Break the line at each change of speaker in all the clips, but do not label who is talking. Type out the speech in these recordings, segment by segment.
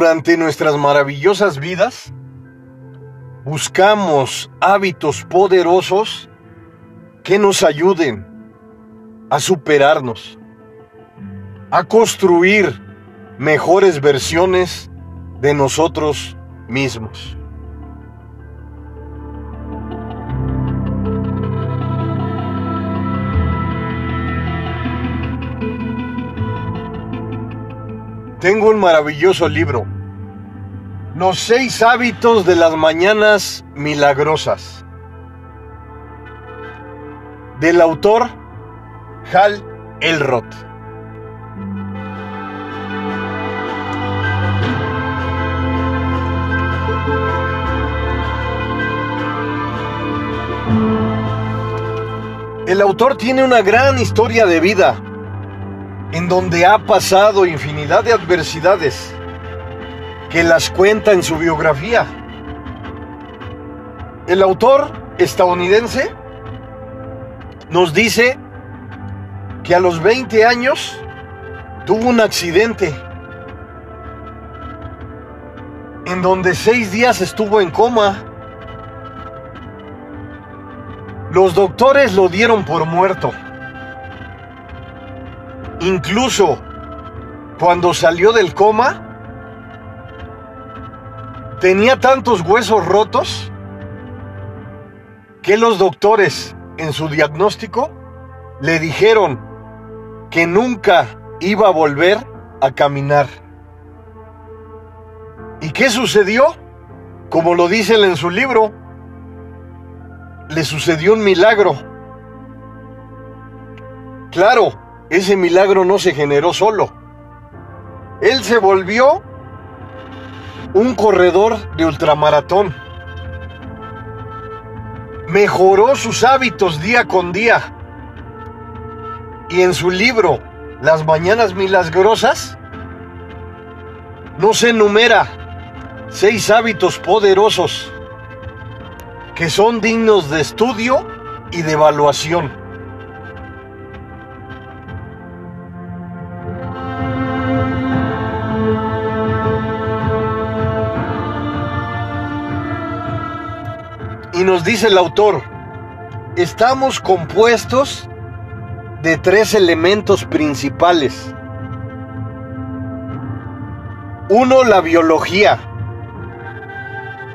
durante nuestras maravillosas vidas buscamos hábitos poderosos que nos ayuden a superarnos, a construir mejores versiones de nosotros mismos. Tengo un maravilloso libro, Los seis hábitos de las mañanas milagrosas, del autor Hal Elrod. El autor tiene una gran historia de vida en donde ha pasado infinidad de adversidades que las cuenta en su biografía. El autor estadounidense nos dice que a los 20 años tuvo un accidente en donde seis días estuvo en coma. Los doctores lo dieron por muerto. Incluso cuando salió del coma, tenía tantos huesos rotos que los doctores en su diagnóstico le dijeron que nunca iba a volver a caminar. ¿Y qué sucedió? Como lo dice él en su libro, le sucedió un milagro. Claro, ese milagro no se generó solo. Él se volvió un corredor de ultramaratón. Mejoró sus hábitos día con día. Y en su libro, Las Mañanas Milagrosas, no se enumera seis hábitos poderosos que son dignos de estudio y de evaluación. Y nos dice el autor, estamos compuestos de tres elementos principales. Uno, la biología.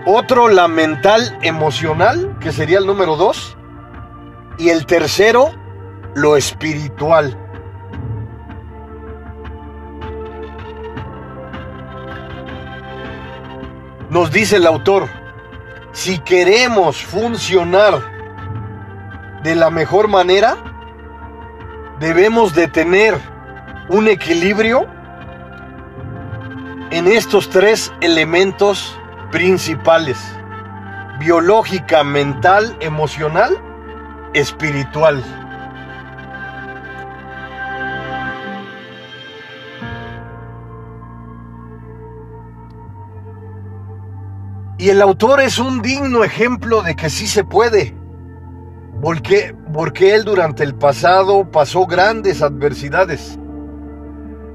Otro, la mental emocional, que sería el número dos. Y el tercero, lo espiritual. Nos dice el autor, si queremos funcionar de la mejor manera, debemos de tener un equilibrio en estos tres elementos principales. Biológica, mental, emocional, espiritual. Y el autor es un digno ejemplo de que sí se puede. Porque, porque él durante el pasado pasó grandes adversidades.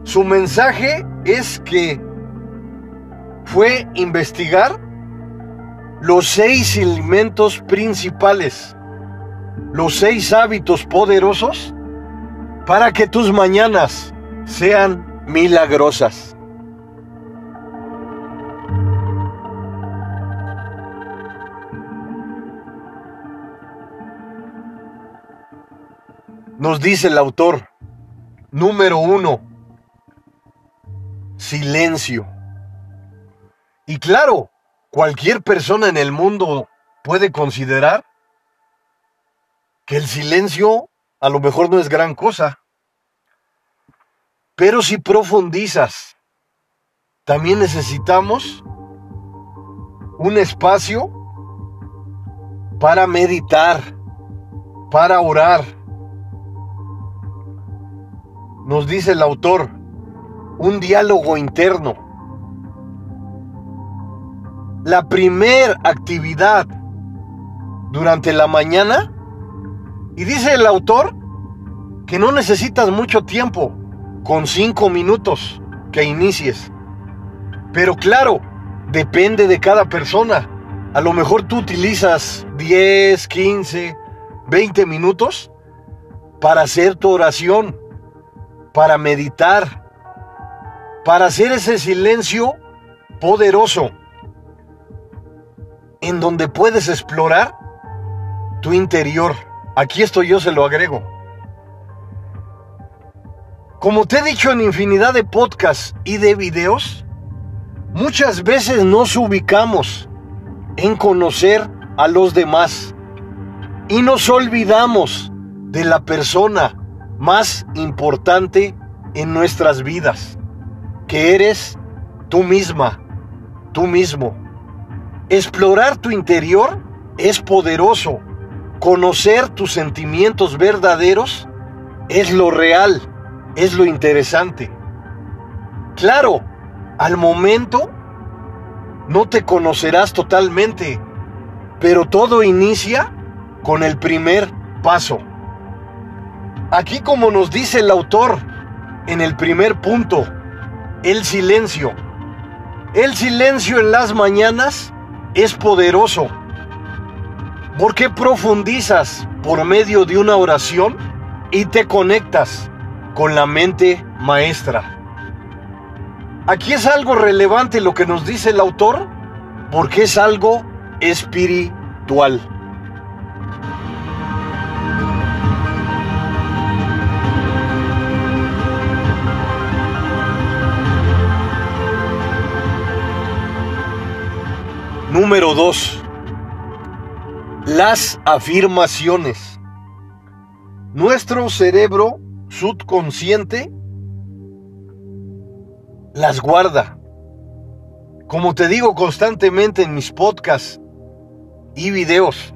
Su mensaje es que fue investigar los seis elementos principales, los seis hábitos poderosos para que tus mañanas sean milagrosas. Nos dice el autor, número uno, silencio. Y claro, cualquier persona en el mundo puede considerar que el silencio a lo mejor no es gran cosa. Pero si profundizas, también necesitamos un espacio para meditar, para orar nos dice el autor, un diálogo interno. La primer actividad durante la mañana, y dice el autor que no necesitas mucho tiempo, con cinco minutos que inicies. Pero claro, depende de cada persona. A lo mejor tú utilizas 10, 15, 20 minutos para hacer tu oración, para meditar, para hacer ese silencio poderoso en donde puedes explorar tu interior. Aquí esto yo se lo agrego. Como te he dicho en infinidad de podcasts y de videos, muchas veces nos ubicamos en conocer a los demás y nos olvidamos de la persona más importante en nuestras vidas, que eres tú misma, tú mismo. Explorar tu interior es poderoso. Conocer tus sentimientos verdaderos es lo real es lo interesante. Claro, al momento no te conocerás totalmente, pero todo inicia con el primer paso. Aquí como nos dice el autor en el primer punto, el silencio. El silencio en las mañanas es poderoso porque profundizas por medio de una oración y te conectas con la mente maestra. Aquí es algo relevante lo que nos dice el autor porque es algo espiritual. Número 2. Las afirmaciones. Nuestro cerebro subconsciente las guarda. Como te digo constantemente en mis podcasts y videos,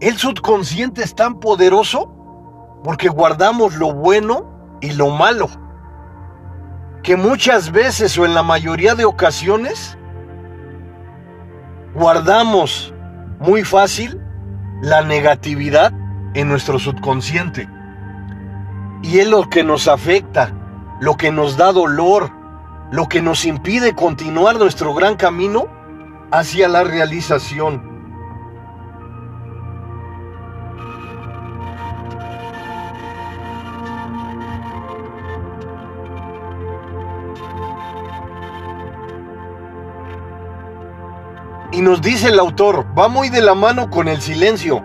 el subconsciente es tan poderoso porque guardamos lo bueno y lo malo. Que muchas veces o en la mayoría de ocasiones guardamos muy fácil la negatividad en nuestro subconsciente. Y es lo que nos afecta, lo que nos da dolor, lo que nos impide continuar nuestro gran camino hacia la realización. Nos dice el autor, va muy de la mano con el silencio.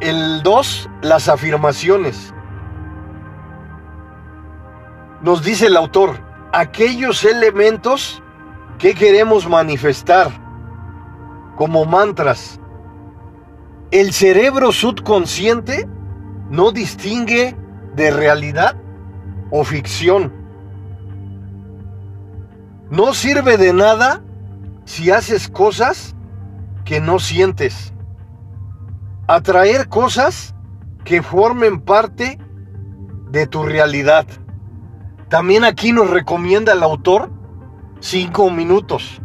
El 2, las afirmaciones. Nos dice el autor, aquellos elementos que queremos manifestar como mantras. El cerebro subconsciente no distingue de realidad o ficción. No sirve de nada si haces cosas que no sientes. Atraer cosas que formen parte de tu realidad. También aquí nos recomienda el autor cinco minutos.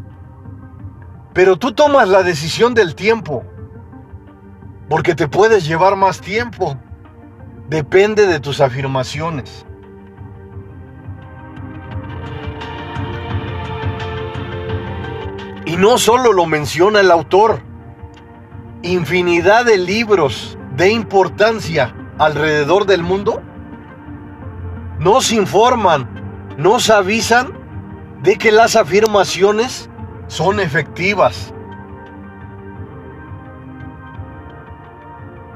Pero tú tomas la decisión del tiempo, porque te puedes llevar más tiempo. Depende de tus afirmaciones. Y no solo lo menciona el autor, infinidad de libros de importancia alrededor del mundo nos informan, nos avisan de que las afirmaciones son efectivas.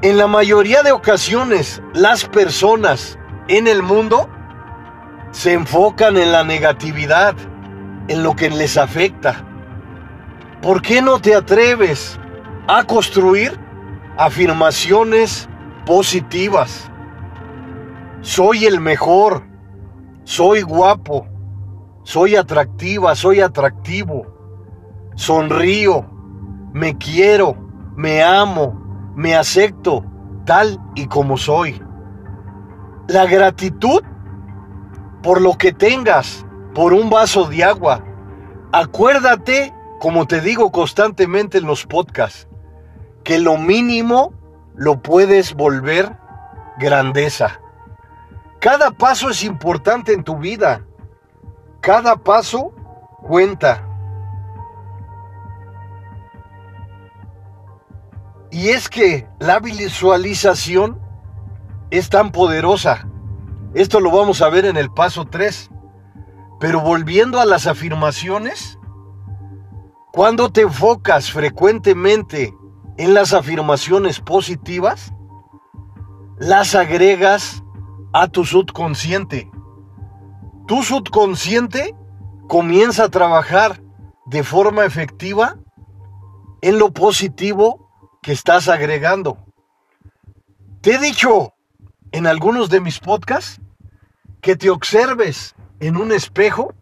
En la mayoría de ocasiones, las personas en el mundo se enfocan en la negatividad, en lo que les afecta. ¿Por qué no te atreves a construir afirmaciones positivas? soy el mejor, soy guapo, soy atractiva, soy atractivo, sonrío, me quiero, me amo, me acepto tal y como soy. La gratitud por lo que tengas, por un vaso de agua. Acuérdate, como te digo constantemente en los podcasts, que lo mínimo lo puedes volver grandeza. Cada paso es importante en tu vida. Cada paso cuenta. Y es que la visualización es tan poderosa. Esto lo vamos a ver en el paso 3. Pero volviendo a las afirmaciones, cuando te enfocas frecuentemente en las afirmaciones positivas, las agregas a tu subconsciente. Tu subconsciente comienza a trabajar de forma efectiva en lo positivo que estás agregando. Te he dicho en algunos de mis podcasts que te observes en un espejo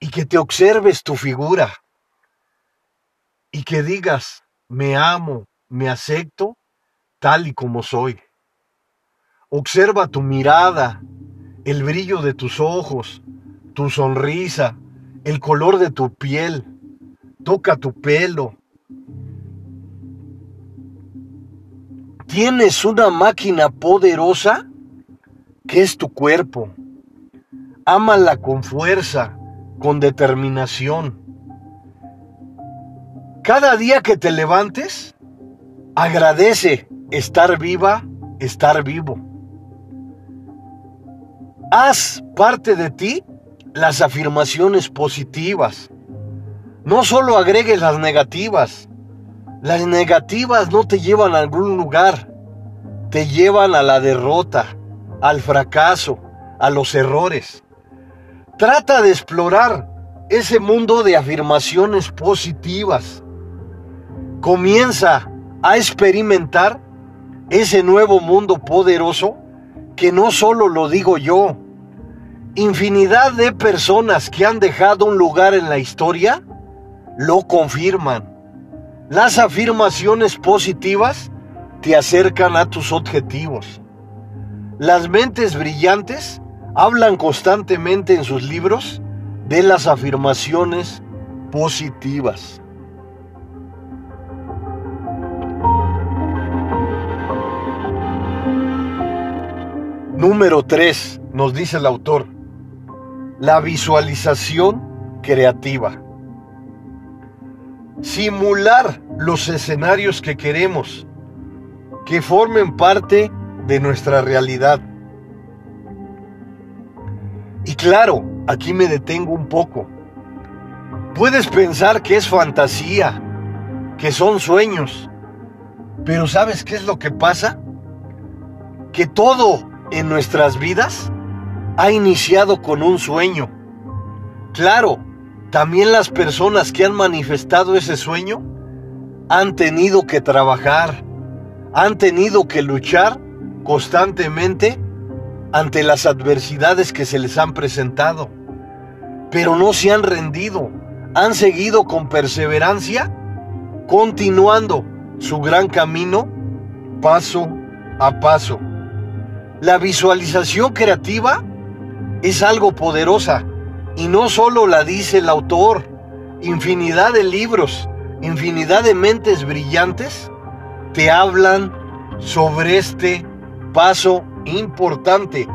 y que te observes tu figura y que digas, me amo, me acepto tal y como soy. Observa tu mirada, el brillo de tus ojos, tu sonrisa, el color de tu piel. Toca tu pelo. Tienes una máquina poderosa que es tu cuerpo. Ámala con fuerza, con determinación. Cada día que te levantes, agradece estar viva, estar vivo. Haz parte de ti las afirmaciones positivas. No solo agregues las negativas. Las negativas no te llevan a algún lugar. Te llevan a la derrota, al fracaso, a los errores. Trata de explorar ese mundo de afirmaciones positivas. Comienza a experimentar ese nuevo mundo poderoso que no solo lo digo yo, infinidad de personas que han dejado un lugar en la historia lo confirman. Las afirmaciones positivas te acercan a tus objetivos. Las mentes brillantes hablan constantemente en sus libros de las afirmaciones positivas. Número 3, nos dice el autor, la visualización creativa. Simular los escenarios que queremos, que formen parte de nuestra realidad. Y claro, aquí me detengo un poco. Puedes pensar que es fantasía, que son sueños, pero ¿sabes qué es lo que pasa? Que todo en nuestras vidas ha iniciado con un sueño. Claro, también las personas que han manifestado ese sueño han tenido que trabajar, han tenido que luchar constantemente ante las adversidades que se les han presentado. Pero no se han rendido, han seguido con perseverancia, continuando su gran camino paso a paso. La visualización creativa es algo poderosa y no solo la dice el autor, infinidad de libros, infinidad de mentes brillantes te hablan sobre este paso importante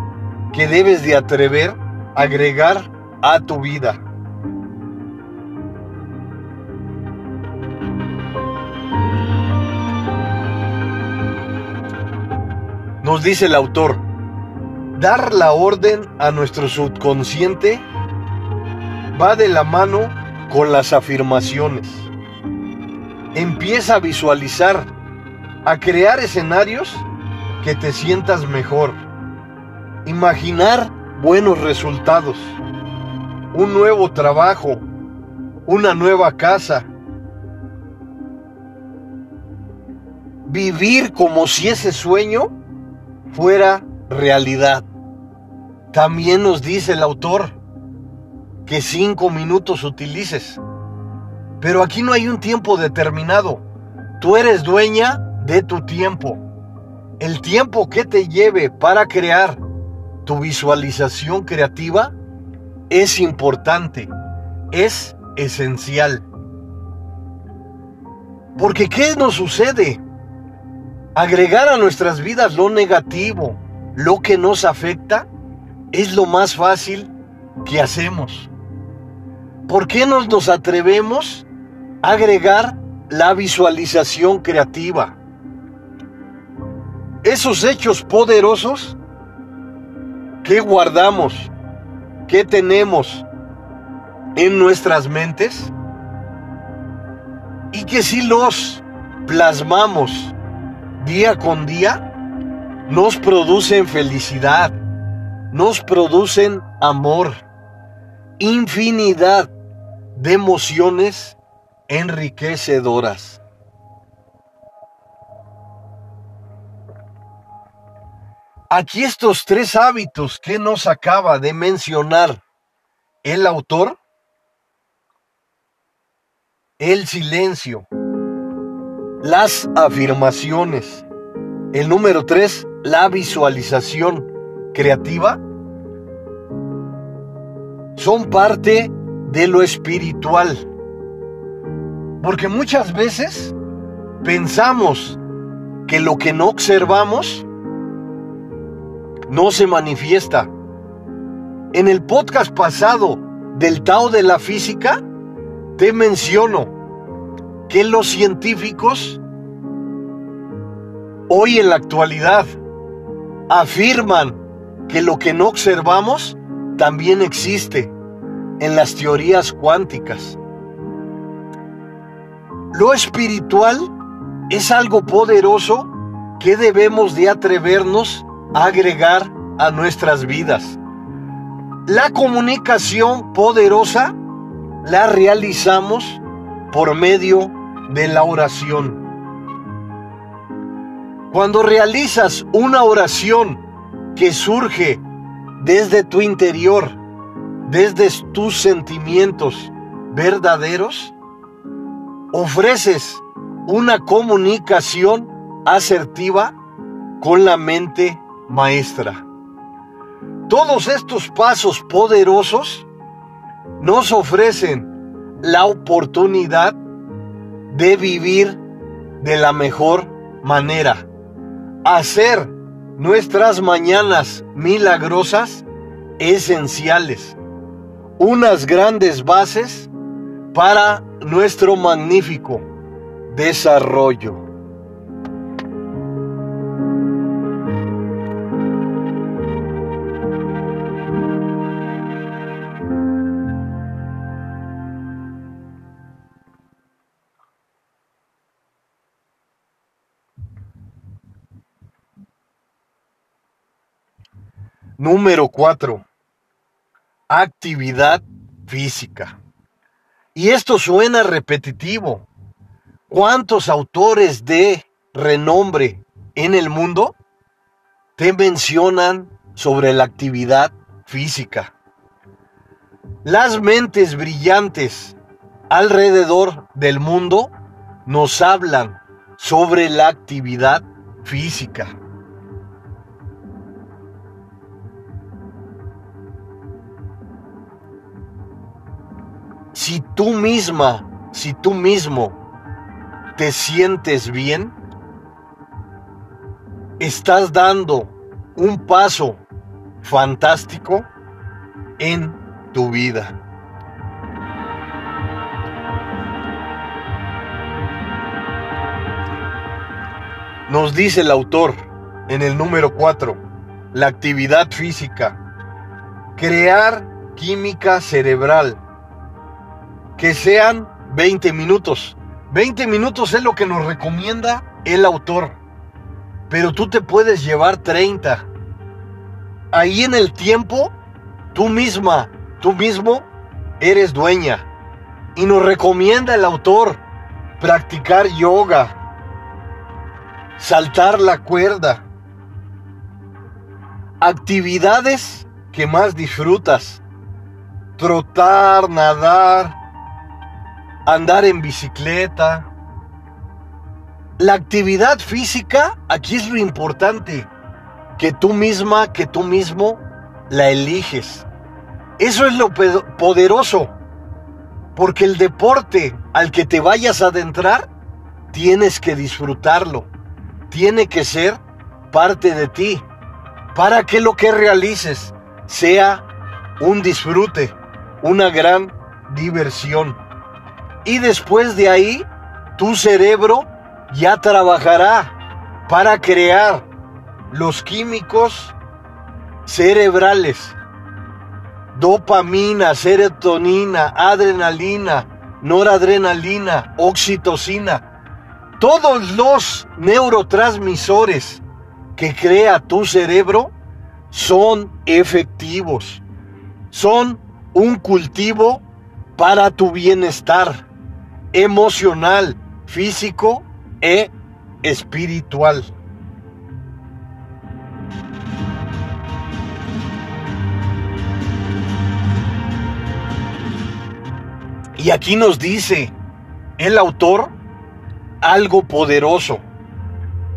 que debes de atrever a agregar a tu vida. Nos dice el autor, dar la orden a nuestro subconsciente va de la mano con las afirmaciones. Empieza a visualizar, a crear escenarios que te sientas mejor. Imaginar buenos resultados, un nuevo trabajo, una nueva casa. Vivir como si ese sueño fuera realidad. También nos dice el autor que cinco minutos utilices. Pero aquí no hay un tiempo determinado. Tú eres dueña de tu tiempo. El tiempo que te lleve para crear tu visualización creativa es importante, es esencial. Porque ¿qué nos sucede? Agregar a nuestras vidas lo negativo, lo que nos afecta, es lo más fácil que hacemos. ¿Por qué no nos atrevemos a agregar la visualización creativa? Esos hechos poderosos que guardamos, que tenemos en nuestras mentes y que si los plasmamos día con día, nos producen felicidad, nos producen amor, infinidad de emociones enriquecedoras. Aquí estos tres hábitos que nos acaba de mencionar el autor, el silencio, las afirmaciones, el número tres, la visualización creativa, son parte de lo espiritual. Porque muchas veces pensamos que lo que no observamos no se manifiesta. En el podcast pasado del Tao de la Física, te menciono que los científicos hoy en la actualidad afirman que lo que no observamos también existe en las teorías cuánticas. Lo espiritual es algo poderoso que debemos de atrevernos agregar a nuestras vidas. La comunicación poderosa la realizamos por medio de la oración. Cuando realizas una oración que surge desde tu interior, desde tus sentimientos verdaderos, ofreces una comunicación asertiva con la mente maestra. Todos estos pasos poderosos nos ofrecen la oportunidad de vivir de la mejor manera, hacer nuestras mañanas milagrosas esenciales, unas grandes bases para nuestro magnífico desarrollo. Número 4. Actividad física. Y esto suena repetitivo. ¿Cuántos autores de renombre en el mundo te mencionan sobre la actividad física? Las mentes brillantes alrededor del mundo nos hablan sobre la actividad física. Si tú misma, si tú mismo te sientes bien, estás dando un paso fantástico en tu vida. Nos dice el autor en el número 4, la actividad física, crear química cerebral que sean 20 minutos. 20 minutos es lo que nos recomienda el autor. Pero tú te puedes llevar 30. Ahí en el tiempo, tú misma, tú mismo, eres dueña. Y nos recomienda el autor practicar yoga, saltar la cuerda, actividades que más disfrutas, trotar, nadar, andar en bicicleta. La actividad física, aquí es lo importante, que tú misma, que tú mismo la eliges. Eso es lo poderoso, porque el deporte al que te vayas a adentrar, tienes que disfrutarlo, tiene que ser parte de ti, para que lo que realices sea un disfrute, una gran diversión. Y después de ahí, tu cerebro ya trabajará para crear los químicos cerebrales. Dopamina, serotonina, adrenalina, noradrenalina, oxitocina. Todos los neurotransmisores que crea tu cerebro son efectivos. Son un cultivo para tu bienestar emocional, físico e espiritual. Y aquí nos dice el autor algo poderoso,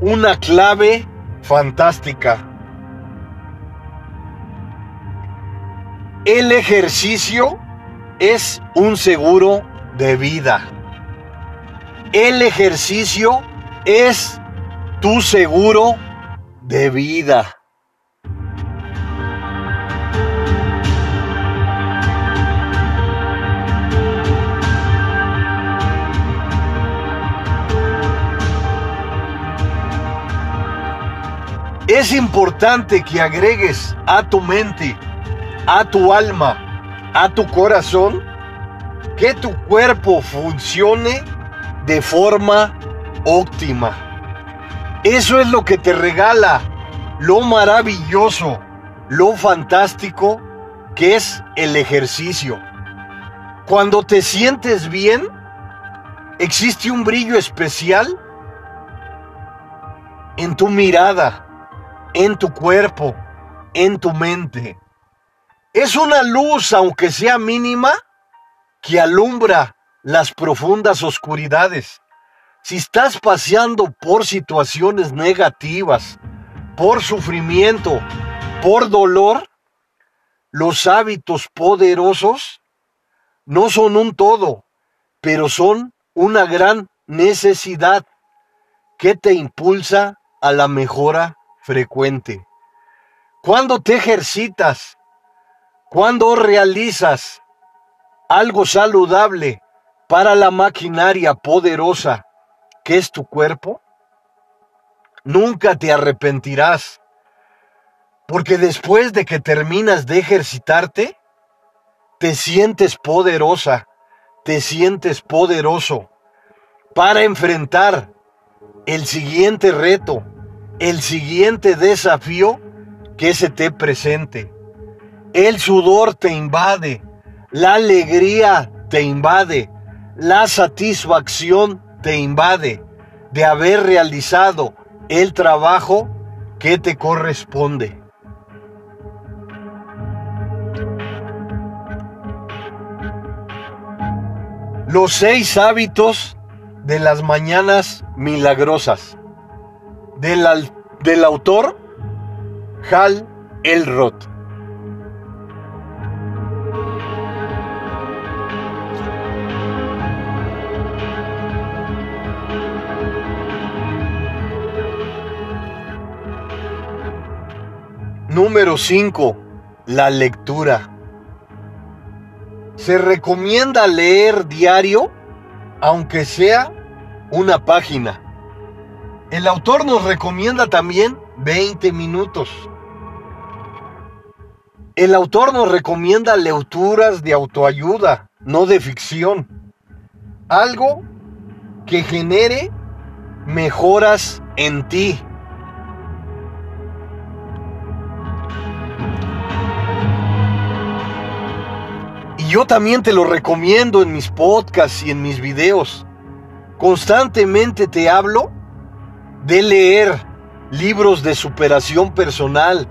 una clave fantástica. El ejercicio es un seguro de vida. El ejercicio es tu seguro de vida. Es importante que agregues a tu mente, a tu alma, a tu corazón, que tu cuerpo funcione de forma óptima. Eso es lo que te regala lo maravilloso, lo fantástico que es el ejercicio. Cuando te sientes bien, existe un brillo especial en tu mirada, en tu cuerpo, en tu mente. Es una luz, aunque sea mínima, que alumbra las profundas oscuridades. Si estás paseando por situaciones negativas, por sufrimiento, por dolor, los hábitos poderosos no son un todo, pero son una gran necesidad que te impulsa a la mejora frecuente. Cuando te ejercitas, cuando realizas algo saludable para la maquinaria poderosa que es tu cuerpo, nunca te arrepentirás. Porque después de que terminas de ejercitarte, te sientes poderosa, te sientes poderoso para enfrentar el siguiente reto, el siguiente desafío que se te presente. El sudor te invade, la alegría te invade, la satisfacción te invade de haber realizado el trabajo que te corresponde. Los seis hábitos de las mañanas milagrosas del, del autor Hal Elrod. Número 5. La lectura. Se recomienda leer diario, aunque sea una página. El autor nos recomienda también 20 minutos. El autor nos recomienda lecturas de autoayuda, no de ficción. Algo que genere mejoras en ti. Yo también te lo recomiendo en mis podcasts y en mis videos. Constantemente te hablo de leer libros de superación personal,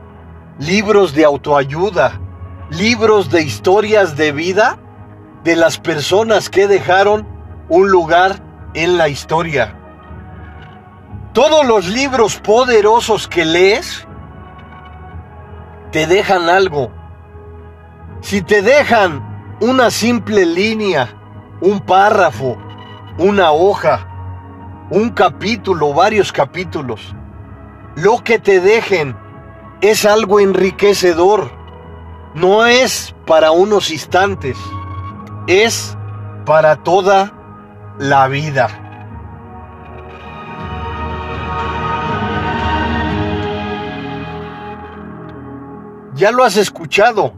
libros de autoayuda, libros de historias de vida de las personas que dejaron un lugar en la historia. Todos los libros poderosos que lees te dejan algo. Si te dejan una simple línea, un párrafo, una hoja, un capítulo, varios capítulos. Lo que te dejen es algo enriquecedor, no es para unos instantes, es para toda la vida. Ya lo has escuchado,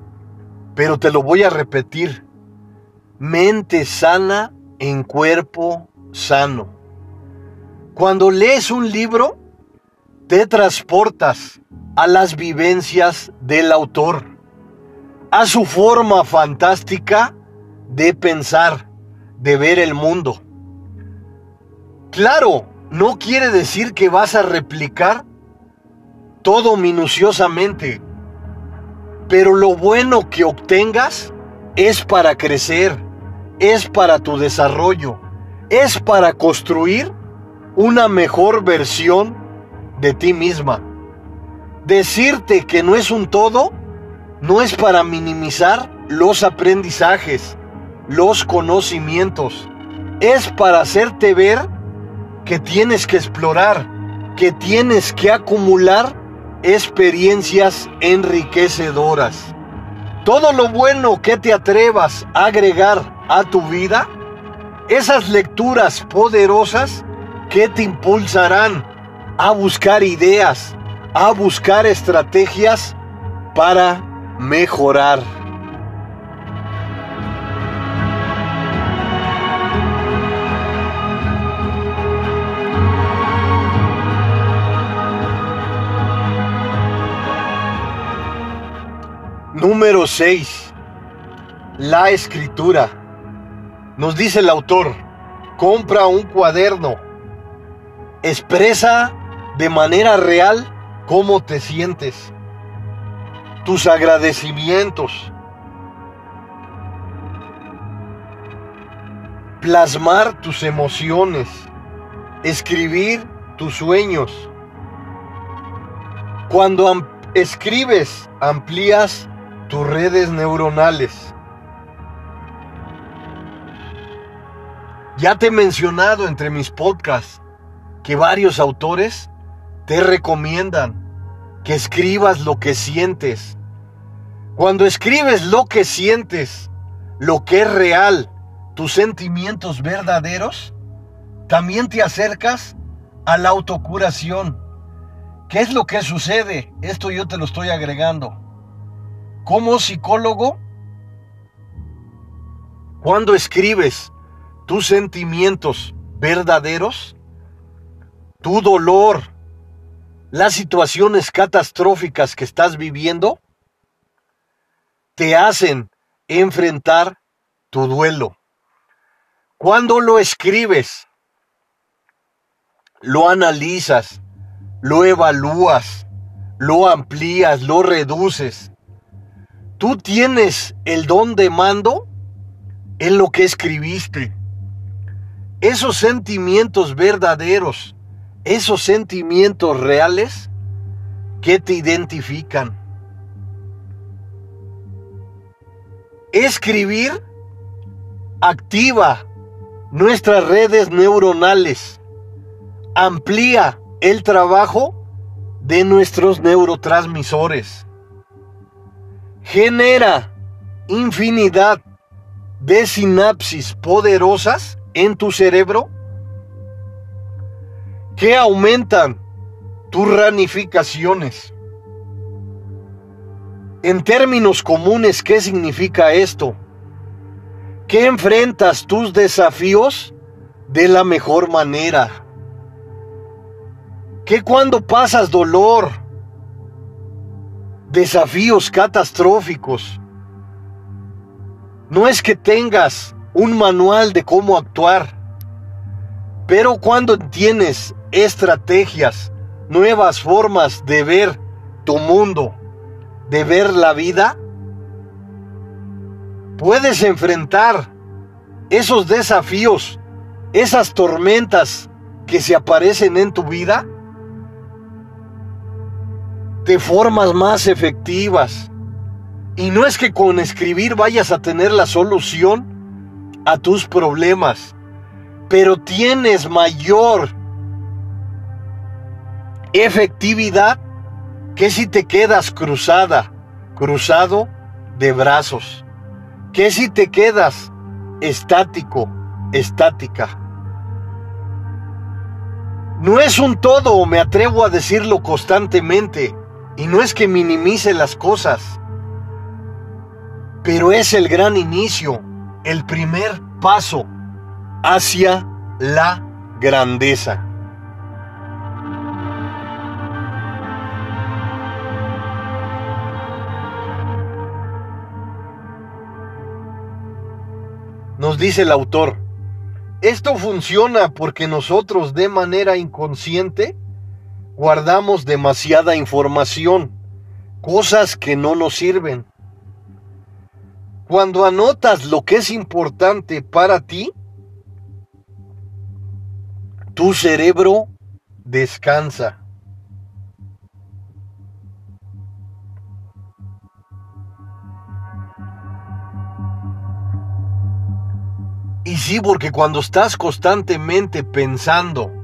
pero te lo voy a repetir. Mente sana en cuerpo sano. Cuando lees un libro, te transportas a las vivencias del autor, a su forma fantástica de pensar, de ver el mundo. Claro, no quiere decir que vas a replicar todo minuciosamente, pero lo bueno que obtengas es para crecer, es para tu desarrollo, es para construir una mejor versión de ti misma. Decirte que no es un todo no es para minimizar los aprendizajes, los conocimientos. Es para hacerte ver que tienes que explorar, que tienes que acumular experiencias enriquecedoras. Todo lo bueno que te atrevas a agregar a tu vida, esas lecturas poderosas que te impulsarán a buscar ideas, a buscar estrategias para mejorar. Número 6. La escritura. Nos dice el autor, compra un cuaderno. Expresa de manera real cómo te sientes. Tus agradecimientos. Plasmar tus emociones. Escribir tus sueños. Cuando escribes, amplías tus redes neuronales. Ya te he mencionado entre mis podcasts que varios autores te recomiendan que escribas lo que sientes. Cuando escribes lo que sientes, lo que es real, tus sentimientos verdaderos, también te acercas a la autocuración. ¿Qué es lo que sucede? Esto yo te lo estoy agregando. Como psicólogo, cuando escribes tus sentimientos verdaderos, tu dolor, las situaciones catastróficas que estás viviendo, te hacen enfrentar tu duelo. Cuando lo escribes, lo analizas, lo evalúas, lo amplías, lo reduces, Tú tienes el don de mando en lo que escribiste. Esos sentimientos verdaderos, esos sentimientos reales que te identifican. Escribir activa nuestras redes neuronales, amplía el trabajo de nuestros neurotransmisores genera infinidad de sinapsis poderosas en tu cerebro que aumentan tus ramificaciones. En términos comunes, ¿qué significa esto? Que enfrentas tus desafíos de la mejor manera. Que cuando pasas dolor, desafíos catastróficos. No es que tengas un manual de cómo actuar, pero cuando tienes estrategias, nuevas formas de ver tu mundo, de ver la vida, puedes enfrentar esos desafíos, esas tormentas que se aparecen en tu vida de formas más efectivas. Y no es que con escribir vayas a tener la solución a tus problemas, pero tienes mayor efectividad que si te quedas cruzada, cruzado de brazos? ¿Qué si te quedas estático, estática? No es un todo, me atrevo a decirlo constantemente, y no es que minimice las cosas, pero es el gran inicio, el primer paso hacia la grandeza. Nos dice el autor, esto funciona porque nosotros de manera inconsciente guardamos demasiada información, cosas que no nos sirven. Cuando anotas lo que es importante para ti, tu cerebro descansa. Y sí, porque cuando estás constantemente pensando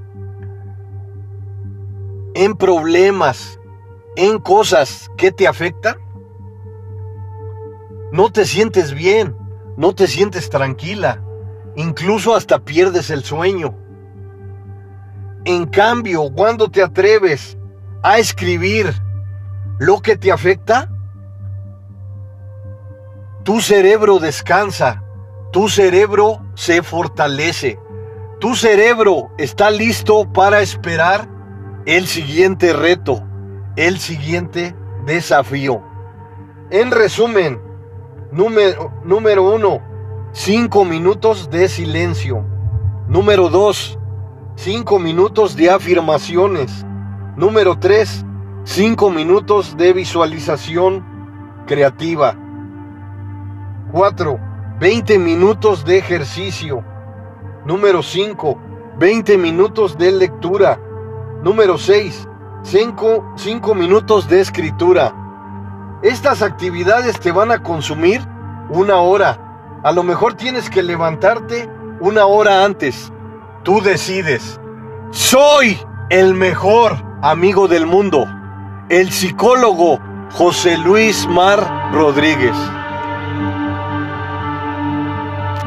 en problemas, en cosas que te afectan, no te sientes bien, no te sientes tranquila, incluso hasta pierdes el sueño. En cambio, cuando te atreves a escribir lo que te afecta, tu cerebro descansa, tu cerebro se fortalece, tu cerebro está listo para esperar el siguiente reto, el siguiente desafío. En resumen, número, número uno, cinco minutos de silencio. Número dos, cinco minutos de afirmaciones. Número tres, cinco minutos de visualización creativa. Cuatro, 20 minutos de ejercicio. Número 5, 20 minutos de lectura. Número 6, 5, minutos de escritura. Estas actividades te van a consumir una hora. A lo mejor tienes que levantarte una hora antes. Tú decides. Soy el mejor amigo del mundo. El psicólogo José Luis Mar Rodríguez.